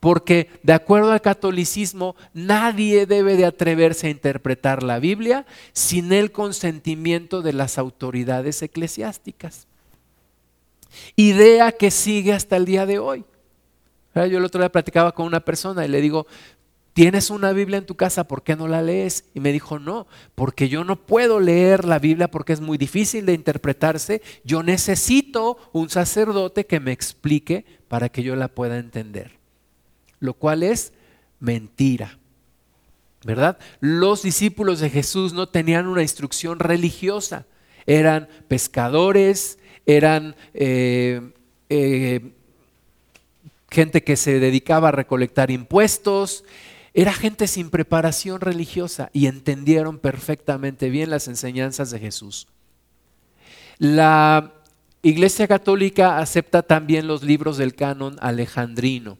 porque de acuerdo al catolicismo nadie debe de atreverse a interpretar la Biblia sin el consentimiento de las autoridades eclesiásticas. Idea que sigue hasta el día de hoy. Yo el otro día platicaba con una persona y le digo, ¿tienes una Biblia en tu casa? ¿Por qué no la lees? Y me dijo, no, porque yo no puedo leer la Biblia porque es muy difícil de interpretarse. Yo necesito un sacerdote que me explique para que yo la pueda entender. Lo cual es mentira. ¿Verdad? Los discípulos de Jesús no tenían una instrucción religiosa. Eran pescadores, eran eh, eh, gente que se dedicaba a recolectar impuestos, era gente sin preparación religiosa y entendieron perfectamente bien las enseñanzas de Jesús. La Iglesia Católica acepta también los libros del canon alejandrino.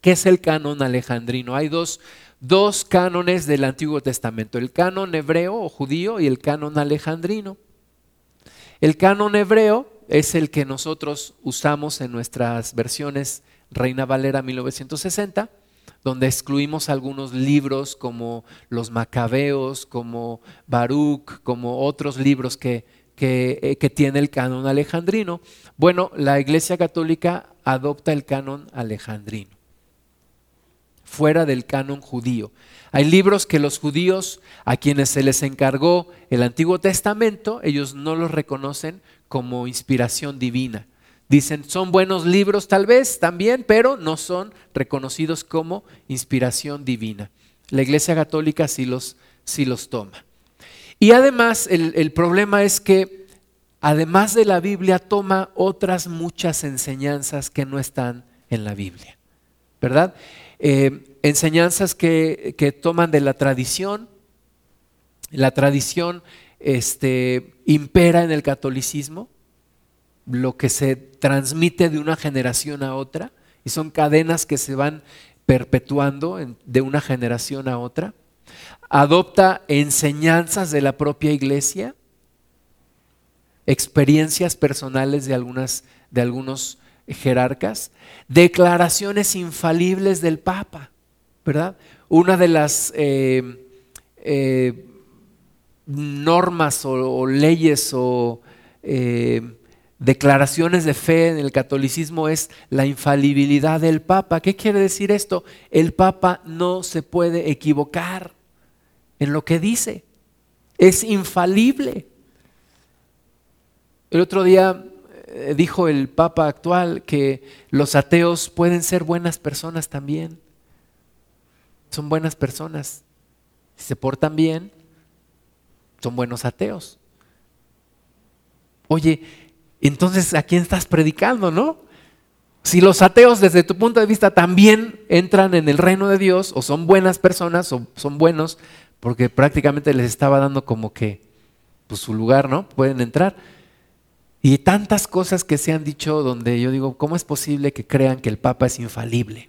¿Qué es el canon alejandrino? Hay dos, dos cánones del Antiguo Testamento, el canon hebreo o judío y el canon alejandrino. El canon hebreo es el que nosotros usamos en nuestras versiones Reina Valera 1960, donde excluimos algunos libros como los Macabeos, como Baruch, como otros libros que, que, eh, que tiene el canon alejandrino. Bueno, la Iglesia Católica adopta el canon alejandrino, fuera del canon judío. Hay libros que los judíos, a quienes se les encargó el Antiguo Testamento, ellos no los reconocen como inspiración divina. Dicen, son buenos libros tal vez también, pero no son reconocidos como inspiración divina. La Iglesia Católica sí los, sí los toma. Y además el, problema es que, además de la Biblia, toma otras muchas enseñanzas que no están en la Biblia. ¿Verdad? Eh, enseñanzas que, que, toman de la tradición. La tradición este, impera en el catolicismo lo que se transmite de una generación a otra y son cadenas que se van perpetuando de una generación a otra. Adopta enseñanzas de la propia iglesia, experiencias personales de, algunas, de algunos jerarcas, declaraciones infalibles del Papa, ¿verdad? Una de las eh, eh, normas o, leyes o eh, declaraciones de fe en el catolicismo es la infalibilidad del Papa. ¿Qué quiere decir esto? El Papa no se puede equivocar en lo que dice. Es infalible. El otro día eh, dijo el Papa actual que los ateos pueden ser buenas personas también. Son buenas personas. Si se portan bien, son buenos ateos. Oye, entonces, ¿a quién estás predicando, no? Si los ateos desde tu punto de vista también entran en el reino de Dios o son buenas personas o son buenos, porque prácticamente les estaba dando como que pues, su lugar, ¿no? Pueden entrar. Y tantas cosas que se han dicho donde yo digo, ¿cómo es posible que crean que el Papa es infalible?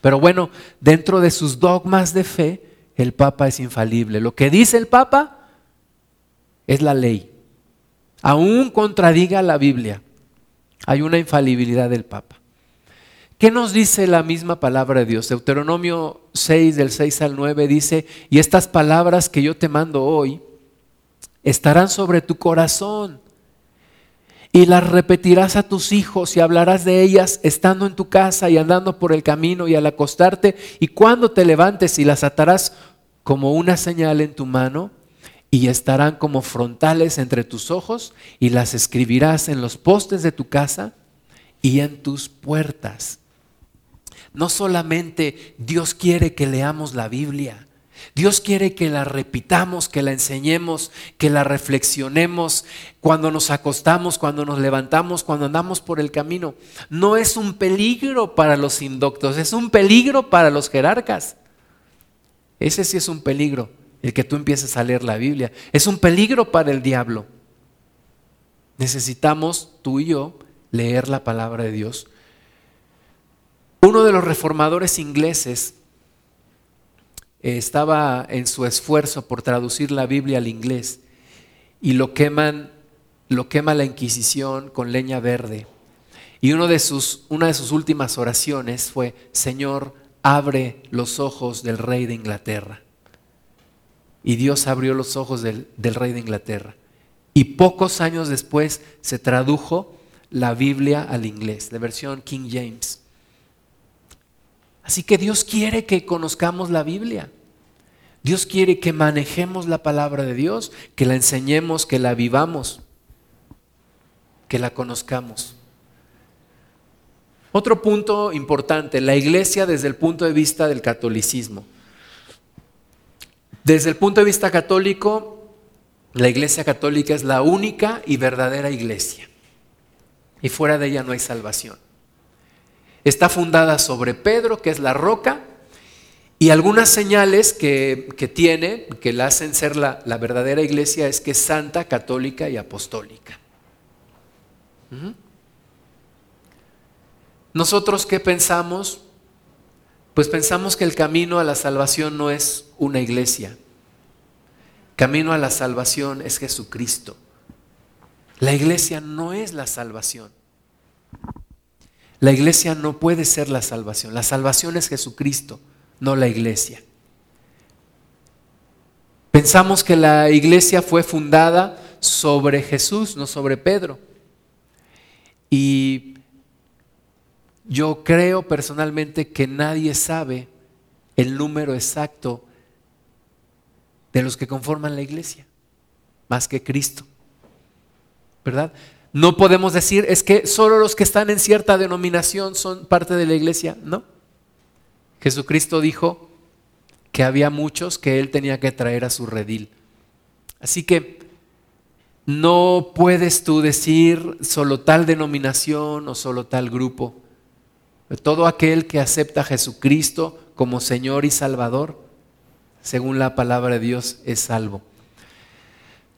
Pero bueno, dentro de sus dogmas de fe, el Papa es infalible. Lo que dice el Papa es la ley aún contradiga la Biblia, hay una infalibilidad del Papa. ¿Qué nos dice la misma palabra de Dios? Deuteronomio 6 del 6 al 9 dice, y estas palabras que yo te mando hoy estarán sobre tu corazón y las repetirás a tus hijos y hablarás de ellas estando en tu casa y andando por el camino y al acostarte y cuando te levantes y las atarás como una señal en tu mano y estarán como frontales entre tus ojos y las escribirás en los postes de tu casa y en tus puertas. No solamente Dios quiere que leamos la Biblia, Dios quiere que la repitamos, que la enseñemos, que la reflexionemos cuando nos acostamos, cuando nos levantamos, cuando andamos por el camino. No es un peligro para los indoctos, es un peligro para los jerarcas. Ese sí es un peligro el que tú empieces a leer la Biblia. Es un peligro para el diablo. Necesitamos, tú y yo, leer la palabra de Dios. Uno de los reformadores ingleses eh, estaba en su esfuerzo por traducir la Biblia al inglés y lo queman, lo quema la Inquisición con leña verde. Y uno de sus, una de sus últimas oraciones fue, Señor, abre los ojos del rey de Inglaterra. Y Dios abrió los ojos del, rey de Inglaterra. Y pocos años después se tradujo la Biblia al inglés, la versión King James. Así que Dios quiere que conozcamos la Biblia. Dios quiere que manejemos la palabra de Dios, que la enseñemos, que la vivamos, que la conozcamos. Otro punto importante, la iglesia desde el punto de vista del catolicismo. Desde el punto de vista católico, la iglesia católica es la única y verdadera iglesia. Y fuera de ella no hay salvación. Está fundada sobre Pedro, que es la roca, y algunas señales que, tiene, que la hacen ser la, verdadera iglesia, es que es santa, católica y apostólica. ¿Nosotros qué pensamos? Pues pensamos que el camino a la salvación no es una iglesia. Camino a la salvación es Jesucristo. La iglesia no es la salvación. La iglesia no puede ser la salvación. La salvación es Jesucristo, no la iglesia. Pensamos que la iglesia fue fundada sobre Jesús, no sobre Pedro. Y yo creo personalmente que nadie sabe el número exacto de los que conforman la iglesia, más que Cristo. ¿Verdad? No podemos decir es que solo los que están en cierta denominación son parte de la iglesia, no. Jesucristo dijo que había muchos que él tenía que traer a su redil. Así que no puedes tú decir solo tal denominación o solo tal grupo. Todo aquel que acepta a Jesucristo como Señor y Salvador, según la palabra de Dios, es salvo.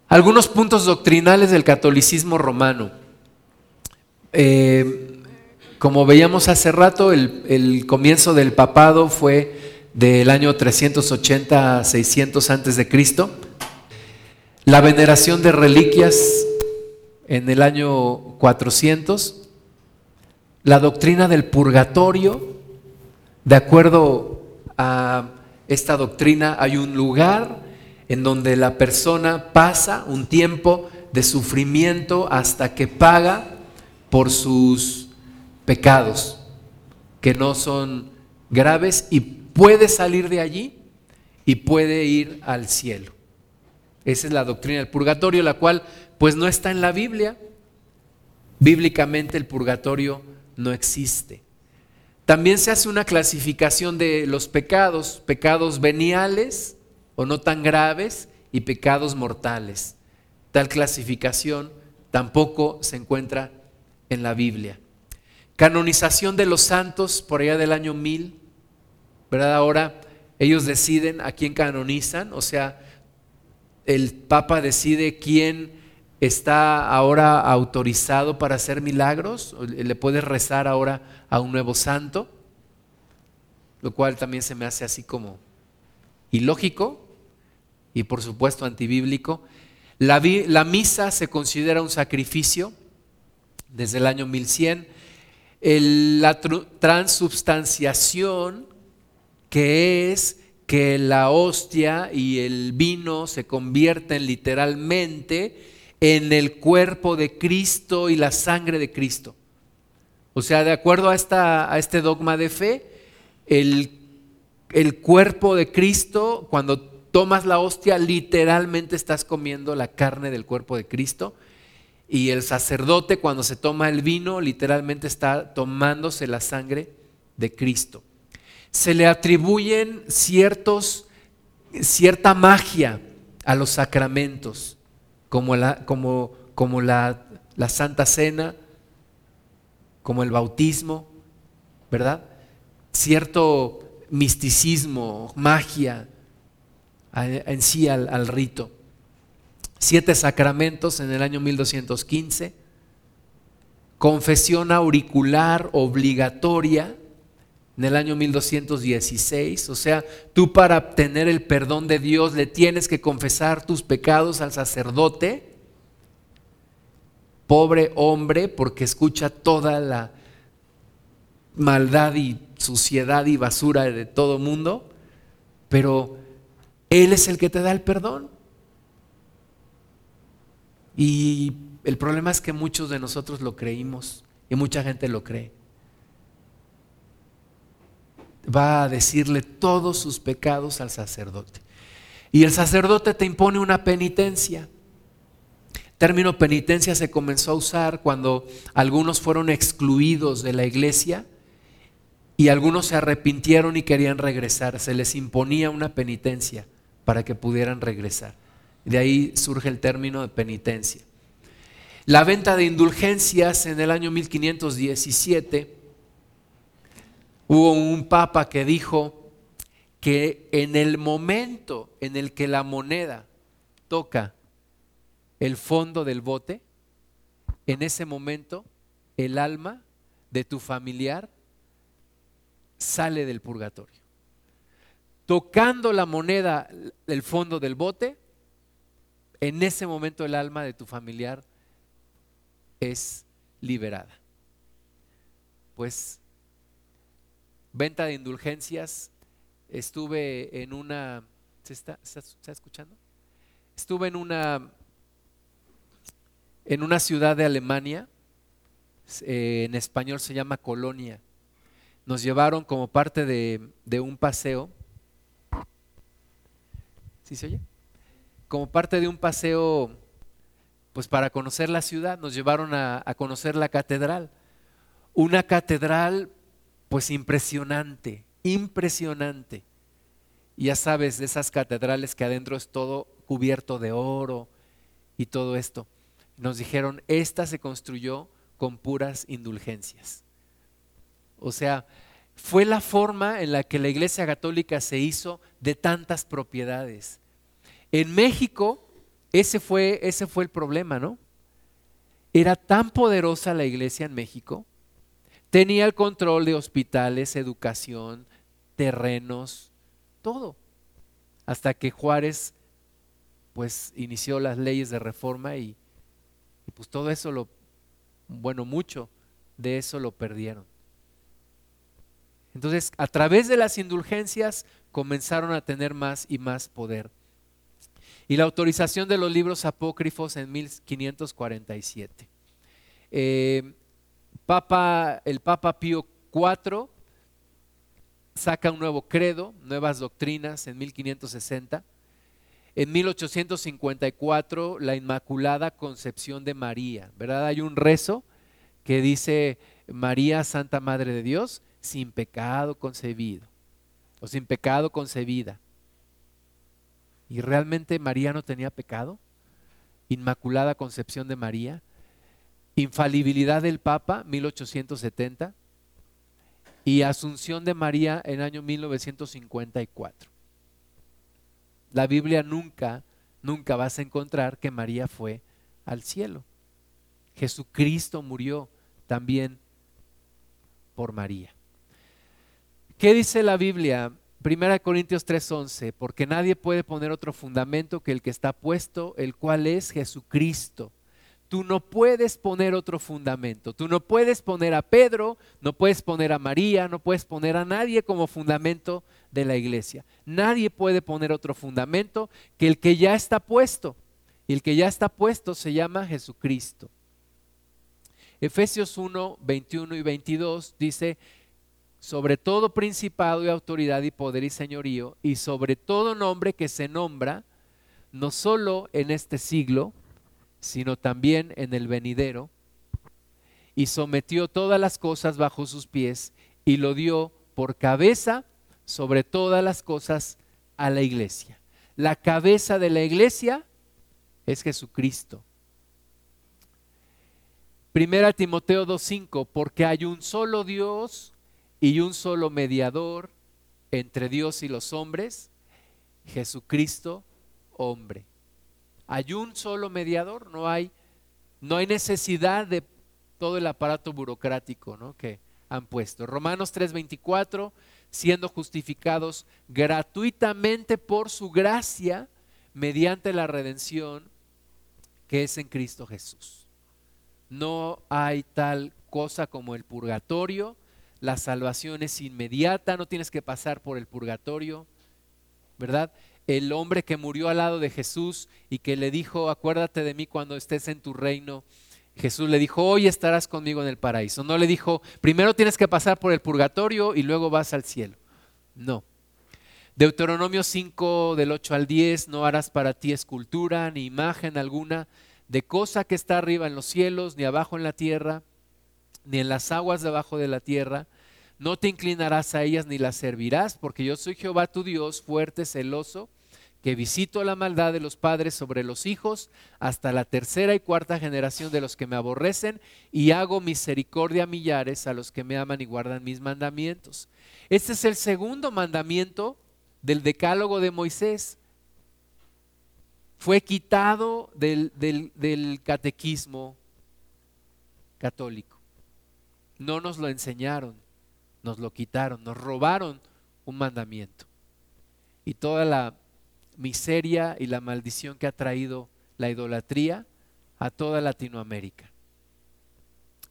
Algunos puntos doctrinales del catolicismo romano. Eh, como veíamos hace rato, el, el, comienzo del papado fue del año 380 a 600 antes de Cristo. La veneración de reliquias en el año 400 la doctrina del purgatorio, de acuerdo a esta doctrina, hay un lugar en donde la persona pasa un tiempo de sufrimiento hasta que paga por sus pecados, que no son graves, y puede salir de allí y puede ir al cielo. Esa es la doctrina del purgatorio, la cual pues no está en la Biblia. Bíblicamente el purgatorio no existe. También se hace una clasificación de los pecados, pecados veniales o no tan graves y pecados mortales. Tal clasificación tampoco se encuentra en la Biblia. Canonización de los santos por allá del año 1000, ¿verdad? Ahora ellos deciden a quién canonizan, o sea, el Papa decide quién está ahora autorizado para hacer milagros, le puedes rezar ahora a un nuevo santo, lo cual también se me hace así como ilógico y por supuesto antibíblico. La, misa se considera un sacrificio desde el año 1100. la transubstanciación, que es que la hostia y el vino se convierten literalmente en el cuerpo de Cristo y la sangre de Cristo. O sea, de acuerdo a, esta, a este dogma de fe, el, el cuerpo de Cristo, cuando tomas la hostia, literalmente estás comiendo la carne del cuerpo de Cristo. Y el sacerdote, cuando se toma el vino, literalmente está tomándose la sangre de Cristo. Se le atribuyen ciertos, cierta magia a los sacramentos como la, como, como la, la Santa Cena, como el bautismo, ¿verdad? Cierto misticismo, magia en sí al, al, rito. Siete sacramentos en el año 1215, confesión auricular obligatoria en el año 1216. O sea, tú para obtener el perdón de Dios le tienes que confesar tus pecados al sacerdote. pobre hombre porque escucha toda la maldad y suciedad y basura de todo mundo, pero Él es el que te da el perdón. Y el problema es que muchos de nosotros lo creímos y mucha gente lo cree. Va a decirle todos sus pecados al sacerdote. Y el sacerdote te impone una penitencia. término penitencia se comenzó a usar cuando algunos fueron excluidos de la iglesia y algunos se arrepintieron y querían regresar. Se les imponía una penitencia para que pudieran regresar. De ahí surge el término de penitencia. La venta de indulgencias en el año 1517, hubo un papa que dijo que en el momento en el que la moneda toca el fondo del bote, en ese momento el alma de tu familiar sale del purgatorio. Tocando la moneda del fondo del bote, en ese momento el alma de tu familiar es liberada. Pues, venta de indulgencias, estuve en una, ¿se está, escuchando? Estuve en una, en una ciudad de Alemania, eh, en español se llama Colonia nos llevaron como parte de, un paseo. ¿Sí se oye? Como parte de un paseo, pues para conocer la ciudad, nos llevaron a conocer la catedral. Una catedral, pues impresionante, impresionante. Ya sabes, de esas catedrales que adentro es todo cubierto de oro y todo esto. Nos dijeron, esta se construyó con puras indulgencias. O sea, fue la forma en la que la Iglesia Católica se hizo de tantas propiedades. En México, ese fue, ese fue el problema, ¿no? Era tan poderosa la Iglesia en México, tenía el control de hospitales, educación, terrenos, todo. Hasta que Juárez pues inició las leyes de reforma y, pues todo eso lo, bueno, mucho de eso lo perdieron. Entonces, a través de las indulgencias comenzaron a tener más y más poder. Y la autorización de los libros apócrifos en 1547. Eh, Papa, el Papa Pío IV saca un nuevo credo, nuevas doctrinas en 1560. En 1854, la Inmaculada Concepción de María, ¿verdad? Hay un rezo que dice María, Santa Madre de Dios, sin pecado concebido o sin pecado concebida. ¿Y realmente María no tenía pecado? Inmaculada Concepción de María. Infalibilidad del Papa, 1870. Y Asunción de María en año 1954. La Biblia nunca, nunca vas a encontrar que María fue al cielo. Jesucristo murió también por María. ¿Qué dice la Biblia? 1 Corintios 3:11, porque nadie puede poner otro fundamento que el que está puesto, el cual es Jesucristo. Tú no puedes poner otro fundamento. Tú no puedes poner a Pedro, no puedes poner a María, no puedes poner a nadie como fundamento de la iglesia. Nadie puede poner otro fundamento que el que ya está puesto. Y el que ya está puesto se llama Jesucristo. Efesios 1, 21 y 22 dice, sobre todo principado y autoridad y poder y señorío, y sobre todo nombre que se nombra, no solo en este siglo, sino también en el venidero, y sometió todas las cosas bajo sus pies, y lo dio por cabeza sobre todas las cosas a la iglesia. La cabeza de la iglesia es Jesucristo. Primera Timoteo 2.5, porque hay un solo Dios, y un solo mediador entre Dios y los hombres, Jesucristo hombre. Hay un solo mediador, no hay, no hay necesidad de todo el aparato burocrático ¿no? que han puesto. Romanos 3:24, siendo justificados gratuitamente por su gracia mediante la redención que es en Cristo Jesús. No hay tal cosa como el purgatorio. La salvación es inmediata, no tienes que pasar por el purgatorio, ¿verdad? El hombre que murió al lado de Jesús y que le dijo, acuérdate de mí cuando estés en tu reino. Jesús le dijo, hoy estarás conmigo en el paraíso. No le dijo, primero tienes que pasar por el purgatorio y luego vas al cielo. No. Deuteronomio 5 del 8 al 10, no harás para ti escultura ni imagen alguna de cosa que está arriba en los cielos, ni abajo en la tierra, ni en las aguas debajo de la tierra. No te inclinarás a ellas ni las servirás, porque yo soy Jehová tu Dios, fuerte, celoso, que visito la maldad de los padres sobre los hijos hasta la tercera y cuarta generación de los que me aborrecen, y hago misericordia a millares a los que me aman y guardan mis mandamientos. Este es el segundo mandamiento del decálogo de Moisés fue quitado del, catequismo católico. No nos lo enseñaron, nos lo quitaron, nos robaron un mandamiento. Y toda la miseria y la maldición que ha traído la idolatría a toda Latinoamérica.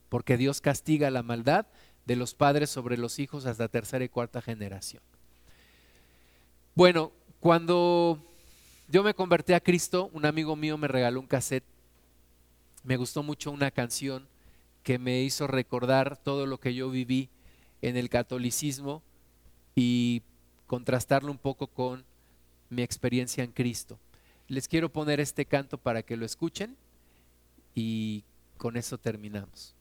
Porque Dios castiga la maldad de los padres sobre los hijos hasta tercera y cuarta generación. Bueno, cuando yo me convertí a Cristo, un amigo mío me regaló un cassette. Me gustó mucho una canción que me hizo recordar todo lo que yo viví en el catolicismo y contrastarlo un poco con mi experiencia en Cristo. Les quiero poner este canto para que lo escuchen y con eso terminamos.